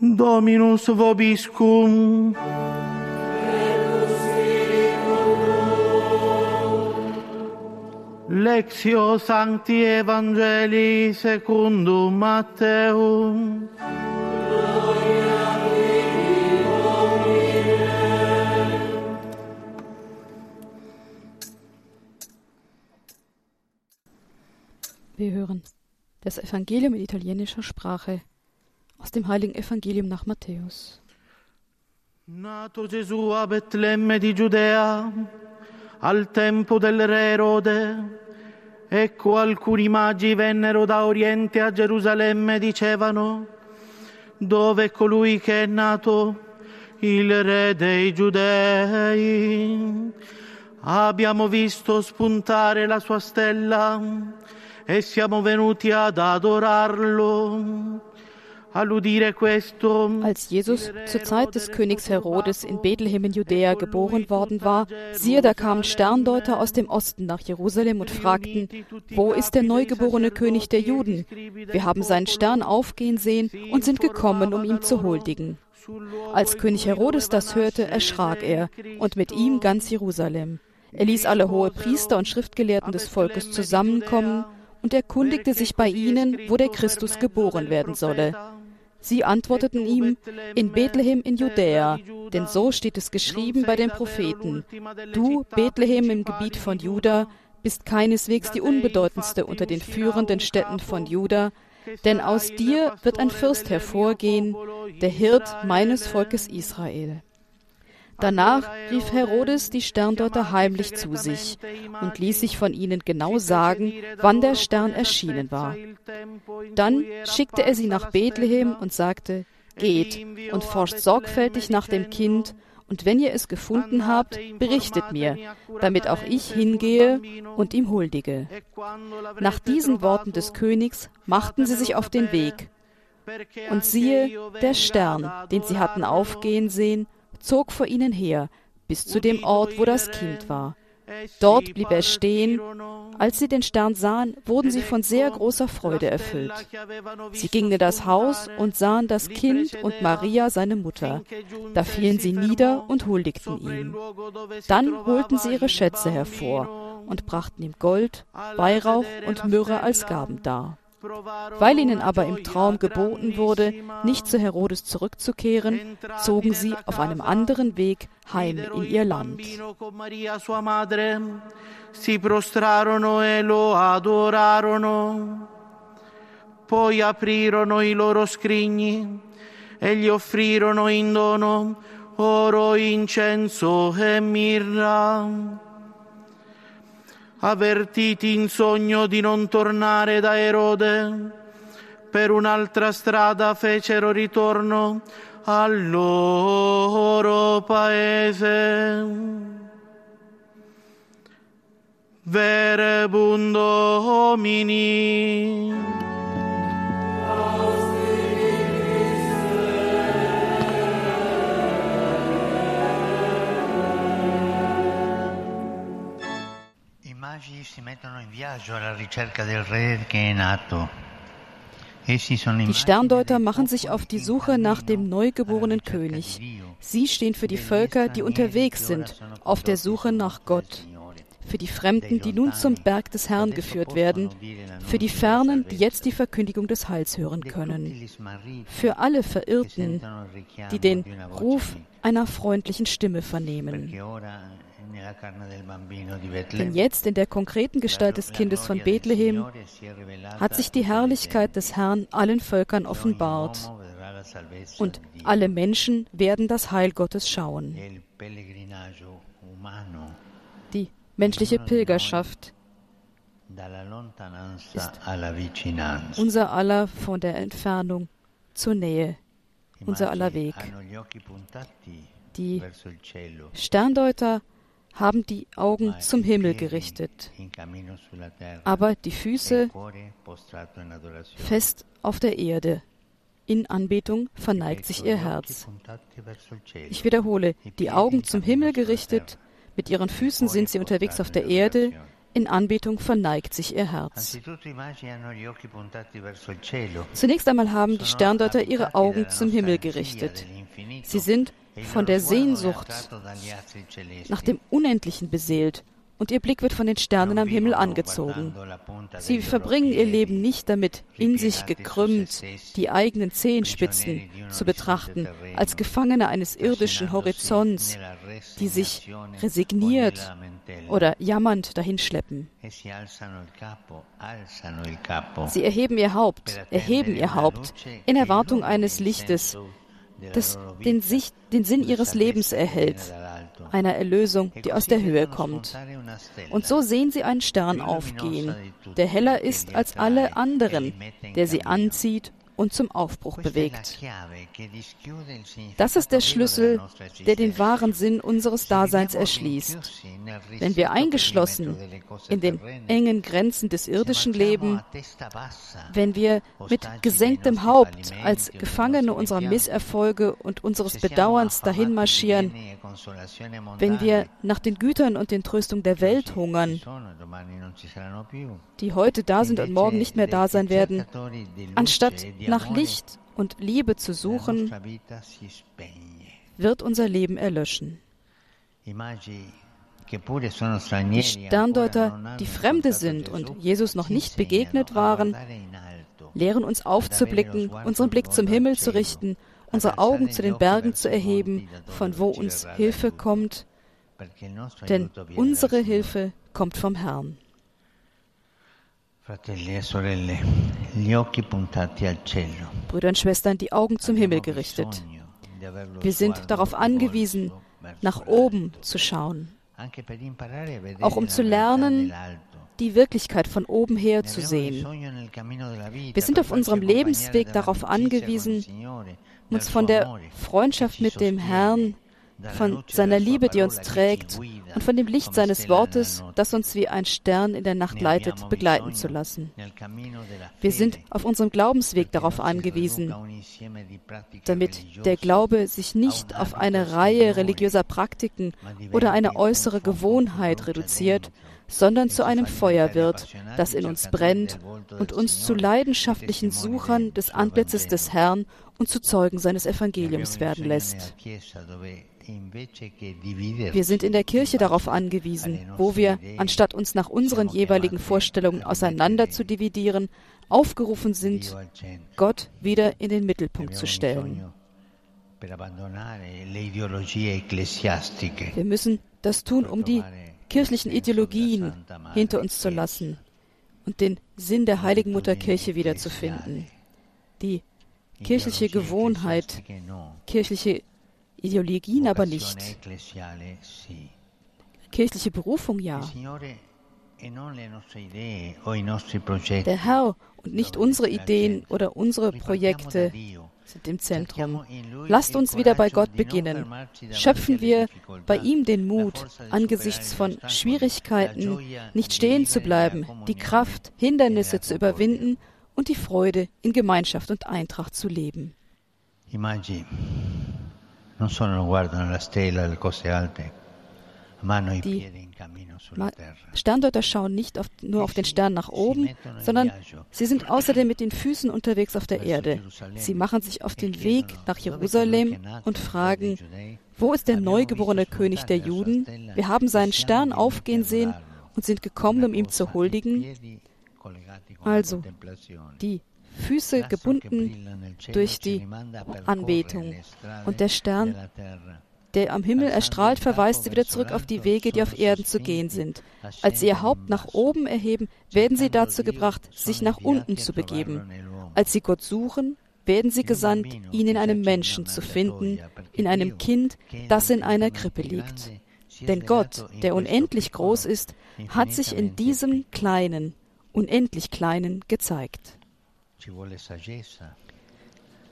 Dominus vobiscum. Lectio Sancti Evangelii secundum Matteum. Wir hören das Evangelium in italienischer Sprache aus dem heiligen Evangelium nach Matthäus. Nato Gesù a Betlemme di Giudea al tempo del re Erode, ecco alcuni magi vennero da Oriente a Gerusalemme e dicevano, dove è colui che è nato, il re dei Giudei? Abbiamo visto spuntare la sua stella e siamo venuti ad adorarlo. Als Jesus zur Zeit des Königs Herodes in Bethlehem in Judäa geboren worden war, siehe, da kamen Sterndeuter aus dem Osten nach Jerusalem und fragten, wo ist der neugeborene König der Juden? Wir haben seinen Stern aufgehen sehen und sind gekommen, um ihm zu huldigen. Als König Herodes das hörte, erschrak er und mit ihm ganz Jerusalem. Er ließ alle hohe Priester und Schriftgelehrten des Volkes zusammenkommen und erkundigte sich bei ihnen, wo der Christus geboren werden solle. Sie antworteten ihm, in Bethlehem in Judäa, denn so steht es geschrieben bei den Propheten. Du, Bethlehem im Gebiet von Juda, bist keineswegs die unbedeutendste unter den führenden Städten von Juda, denn aus dir wird ein Fürst hervorgehen, der Hirt meines Volkes Israel. Danach rief Herodes die Sterndeuter heimlich zu sich und ließ sich von ihnen genau sagen, wann der Stern erschienen war. Dann schickte er sie nach Bethlehem und sagte, Geht und forscht sorgfältig nach dem Kind, und wenn ihr es gefunden habt, berichtet mir, damit auch ich hingehe und ihm huldige. Nach diesen Worten des Königs machten sie sich auf den Weg. Und siehe, der Stern, den sie hatten aufgehen sehen, zog vor ihnen her, bis zu dem Ort, wo das Kind war. Dort blieb er stehen. Als sie den Stern sahen, wurden sie von sehr großer Freude erfüllt. Sie gingen in das Haus und sahen das Kind und Maria, seine Mutter. Da fielen sie nieder und huldigten ihm. Dann holten sie ihre Schätze hervor und brachten ihm Gold, Weihrauch und Myrrhe als Gaben dar. Weil ihnen aber im Traum geboten wurde, nicht zu Herodes zurückzukehren, zogen sie auf einem anderen Weg heim in ihr Land. E. Poi aprirono i loro scrigni e gli offrirono in dono oro, incenso e mirra avvertiti in sogno di non tornare da Erode, per un'altra strada fecero ritorno al loro paese. Verebundo homini. Die Sterndeuter machen sich auf die Suche nach dem neugeborenen König. Sie stehen für die Völker, die unterwegs sind, auf der Suche nach Gott. Für die Fremden, die nun zum Berg des Herrn geführt werden. Für die Fernen, die jetzt die Verkündigung des Heils hören können. Für alle Verirrten, die den Ruf einer freundlichen Stimme vernehmen. Denn jetzt in der konkreten Gestalt des Kindes von Bethlehem hat sich die Herrlichkeit des Herrn allen Völkern offenbart. Und alle Menschen werden das Heil Gottes schauen. Die menschliche Pilgerschaft ist unser aller von der Entfernung zur Nähe, unser aller Weg. Die Sterndeuter haben die Augen zum Himmel gerichtet, aber die Füße fest auf der Erde. In Anbetung verneigt sich ihr Herz. Ich wiederhole, die Augen zum Himmel gerichtet, mit ihren Füßen sind sie unterwegs auf der Erde, In Anbetung verneigt sich ihr Herz. Zunächst einmal haben die Sterndeuter ihre Augen zum Himmel gerichtet. Sie sind von der Sehnsucht nach dem Unendlichen beseelt und ihr Blick wird von den Sternen am Himmel angezogen. Sie verbringen ihr Leben nicht damit, in sich gekrümmt die eigenen Zehenspitzen zu betrachten, als Gefangene eines irdischen Horizonts, die sich resigniert oder jammernd dahinschleppen. Sie erheben ihr Haupt, erheben ihr Haupt in Erwartung eines Lichtes, das den, Sicht, den Sinn ihres Lebens erhält, einer Erlösung, die aus der Höhe kommt. Und so sehen sie einen Stern aufgehen, der heller ist als alle anderen, der sie anzieht und zum Aufbruch bewegt. Das ist der Schlüssel, der den wahren Sinn unseres Daseins erschließt. Wenn wir eingeschlossen in den engen Grenzen des irdischen Lebens, wenn wir mit gesenktem Haupt als Gefangene unserer Misserfolge und unseres Bedauerns dahin marschieren, wenn wir nach den Gütern und den Tröstungen der Welt hungern, die heute da sind und morgen nicht mehr da sein werden, anstatt nach Licht und Liebe zu suchen, wird unser Leben erlöschen. Die Sterndeuter, die Fremde sind und Jesus noch nicht begegnet waren, lehren uns aufzublicken, unseren Blick zum Himmel zu richten, unsere Augen zu den Bergen zu erheben, von wo uns Hilfe kommt, denn unsere Hilfe kommt vom Herrn. Brüder und Schwestern, die Augen zum Himmel gerichtet. Wir sind darauf angewiesen, nach oben zu schauen, auch um zu lernen, die Wirklichkeit von oben her zu sehen. Wir sind auf unserem Lebensweg darauf angewiesen, uns von der Freundschaft mit dem Herrn von seiner Liebe, die uns trägt, und von dem Licht seines Wortes, das uns wie ein Stern in der Nacht leitet, begleiten zu lassen. Wir sind auf unserem Glaubensweg darauf angewiesen, damit der Glaube sich nicht auf eine Reihe religiöser Praktiken oder eine äußere Gewohnheit reduziert, sondern zu einem Feuer wird, das in uns brennt und uns zu leidenschaftlichen Suchern des Antlitzes des Herrn und zu Zeugen seines Evangeliums werden lässt. Wir sind in der Kirche darauf angewiesen, wo wir, anstatt uns nach unseren jeweiligen Vorstellungen auseinander zu dividieren, aufgerufen sind, Gott wieder in den Mittelpunkt zu stellen. Wir müssen das tun, um die kirchlichen Ideologien hinter uns zu lassen und den Sinn der heiligen Mutterkirche wiederzufinden. Die kirchliche Gewohnheit, kirchliche Ideologien aber nicht. Kirchliche Berufung ja. Der Herr und nicht unsere Ideen oder unsere Projekte sind im Zentrum. Lasst uns wieder bei Gott beginnen. Schöpfen wir bei ihm den Mut, angesichts von Schwierigkeiten nicht stehen zu bleiben, die Kraft, Hindernisse zu überwinden und die Freude in Gemeinschaft und Eintracht zu leben. Immagini non solo guardano la stella, le cose alte, terra. Sterndeuter schauen nicht auf, nur auf den Stern nach oben, sondern sie sind außerdem mit den Füßen unterwegs auf der Erde. Sie machen sich auf den Weg nach Jerusalem und fragen, wo ist der neugeborene König der Juden? Wir haben seinen Stern aufgehen sehen und sind gekommen, um ihm zu huldigen. Also, die Füße gebunden durch die Anbetung. Und der Stern, der am Himmel erstrahlt, verweist sie wieder zurück auf die Wege, die auf Erden zu gehen sind. Als sie ihr Haupt nach oben erheben, werden sie dazu gebracht, sich nach unten zu begeben. Als sie Gott suchen, werden sie gesandt, ihn in einem Menschen zu finden, in einem Kind, das in einer Krippe liegt. Denn Gott, der unendlich groß ist, hat sich in diesem Kleinen, unendlich Kleinen gezeigt.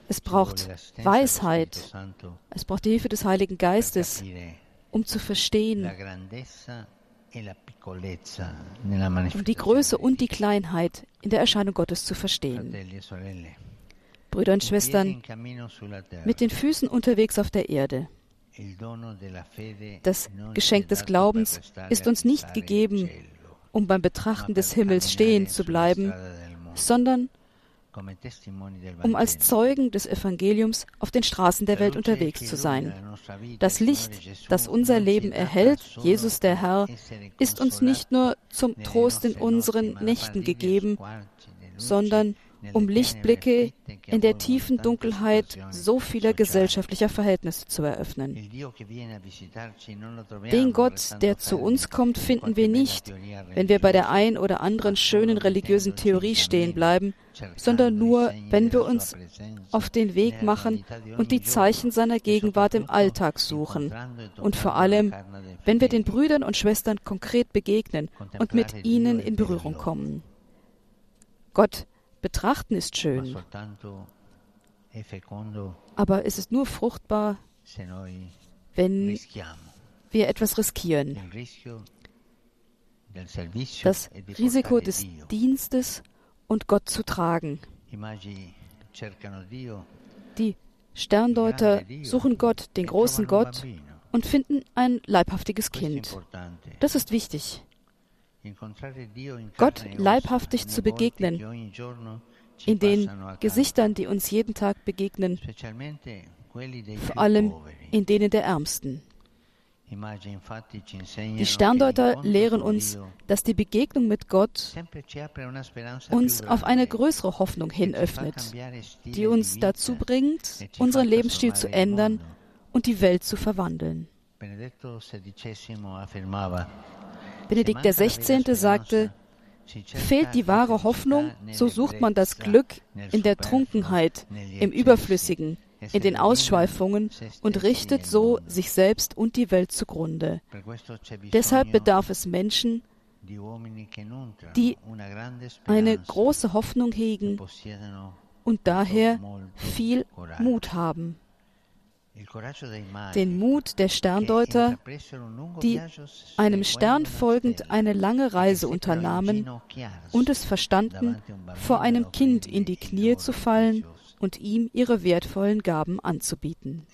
Es braucht Weisheit. Es braucht die Hilfe des Heiligen Geistes, um zu verstehen, um die Größe und die Kleinheit in der Erscheinung Gottes zu verstehen. Brüder und Schwestern, mit den Füßen unterwegs auf der Erde. Das Geschenk des Glaubens ist uns nicht gegeben, um beim Betrachten des Himmels stehen zu bleiben, sondern um als Zeugen des Evangeliums auf den Straßen der Welt unterwegs zu sein. Das Licht, das unser Leben erhält, Jesus der Herr, ist uns nicht nur zum Trost in unseren Nächten gegeben, sondern um Lichtblicke in der tiefen Dunkelheit so vieler gesellschaftlicher Verhältnisse zu eröffnen. Den Gott, der zu uns kommt, finden wir nicht, wenn wir bei der ein oder anderen schönen religiösen Theorie stehen bleiben, sondern nur, wenn wir uns auf den Weg machen und die Zeichen seiner Gegenwart im Alltag suchen und vor allem, wenn wir den Brüdern und Schwestern konkret begegnen und mit ihnen in Berührung kommen. Gott Betrachten ist schön, aber es ist nur fruchtbar, wenn wir etwas riskieren. Das Risiko des Dienstes und Gott zu tragen. Die Sterndeuter suchen Gott, den großen Gott, und finden ein leibhaftiges Kind. Das ist wichtig. Gott leibhaftig zu begegnen, in den Gesichtern, die uns jeden Tag begegnen, vor allem in denen der Ärmsten. Die Sterndeuter lehren uns, dass die Begegnung mit Gott uns auf eine größere Hoffnung hin öffnet, die uns dazu bringt, unseren Lebensstil zu ändern und die Welt zu verwandeln. Benedikt XVI. sagte, Fehlt die wahre Hoffnung, so sucht man das Glück in der Trunkenheit, im Überflüssigen, in den Ausschweifungen und richtet so sich selbst und die Welt zugrunde. Deshalb bedarf es Menschen, die eine große Hoffnung hegen und daher viel Mut haben den Mut der Sterndeuter, die einem Stern folgend eine lange Reise unternahmen und es verstanden, vor einem Kind in die Knie zu fallen und ihm ihre wertvollen Gaben anzubieten.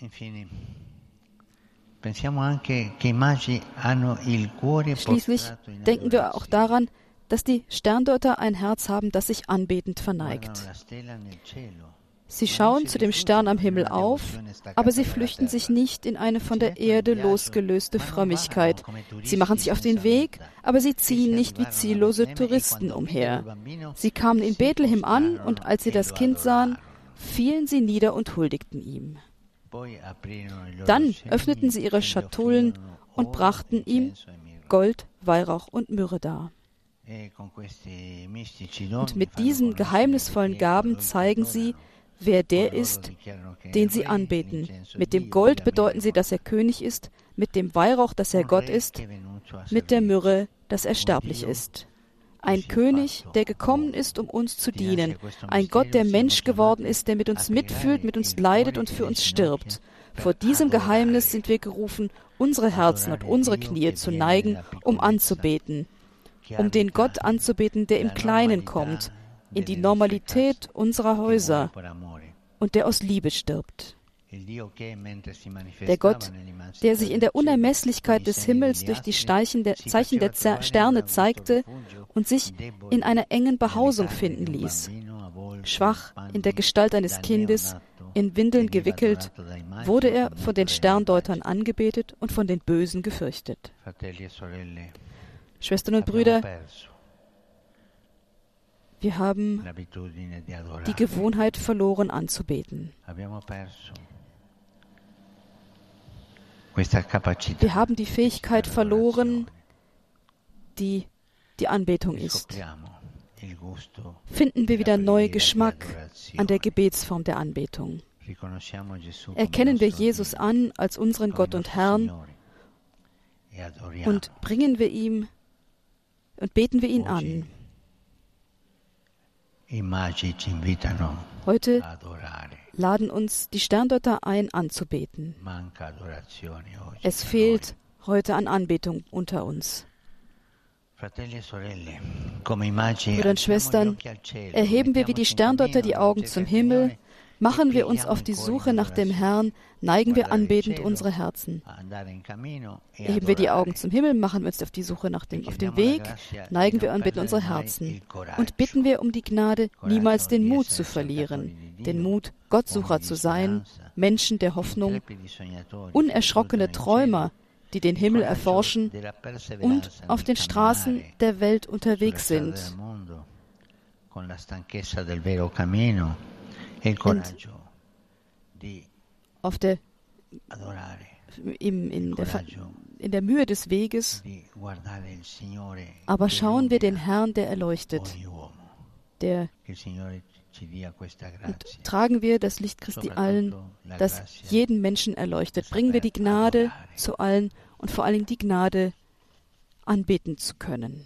Schließlich denken wir auch daran, dass die Sterndeuter ein Herz haben, das sich anbetend verneigt. Sie schauen zu dem Stern am Himmel auf, aber sie flüchten sich nicht in eine von der Erde losgelöste Frömmigkeit. Sie machen sich auf den Weg, aber sie ziehen nicht wie ziellose Touristen umher. Sie kamen in Bethlehem an und als sie das Kind sahen, fielen sie nieder und huldigten ihm. Dann öffneten sie ihre Schatullen und brachten ihm Gold, Weihrauch und Myrrhe dar. Und mit diesen geheimnisvollen Gaben zeigen sie, wer der ist, den sie anbeten. Mit dem Gold bedeuten sie, dass er König ist, mit dem Weihrauch, dass er Gott ist, mit der Myrrhe, dass er sterblich ist. Ein König, der gekommen ist, um uns zu dienen. Ein Gott, der Mensch geworden ist, der mit uns mitfühlt, mit uns leidet und für uns stirbt. Vor diesem Geheimnis sind wir gerufen, unsere Herzen und unsere Knie zu neigen, um anzubeten. Um den Gott anzubeten, der im Kleinen kommt, in die Normalität unserer Häuser und der aus Liebe stirbt. Der Gott, der sich in der Unermesslichkeit des Himmels durch die Zeichen der, Zeichen der Sterne zeigte und sich in einer engen Behausung finden ließ. Schwach in der Gestalt eines Kindes, in Windeln gewickelt, wurde er von den Sterndeutern angebetet und von den Bösen gefürchtet. Schwestern und Brüder, wir haben die Gewohnheit verloren anzubeten. Wir haben die Fähigkeit verloren, die die Anbetung ist. Finden wir wieder neu Geschmack an der Gebetsform der Anbetung. Erkennen wir Jesus an als unseren Gott und Herrn und bringen wir ihm und beten wir ihn an. Heute laden uns die Sterndeuter ein, anzubeten. Es fehlt heute an Anbetung unter uns. E Brüder und Schwestern, erheben wir wie die Sterndeuter die Augen zum Himmel, Machen wir uns auf die Suche nach dem Herrn, neigen wir anbetend unsere Herzen. Erheben wir die Augen zum Himmel, machen wir uns auf die Suche nach dem, auf dem Weg, neigen wir anbeten unsere Herzen und bitten wir um die Gnade, niemals den Mut zu verlieren, den Mut, Gottsucher zu sein, Menschen der Hoffnung, unerschrockene Träumer, die den Himmel erforschen und auf den Straßen der Welt unterwegs sind. Und auf der, im, in, der, in der Mühe des Weges, aber schauen wir den Herrn, der erleuchtet, der und tragen wir das Licht Christi allen, das jeden Menschen erleuchtet. Bringen wir die Gnade zu allen und vor allem die Gnade, anbeten zu können.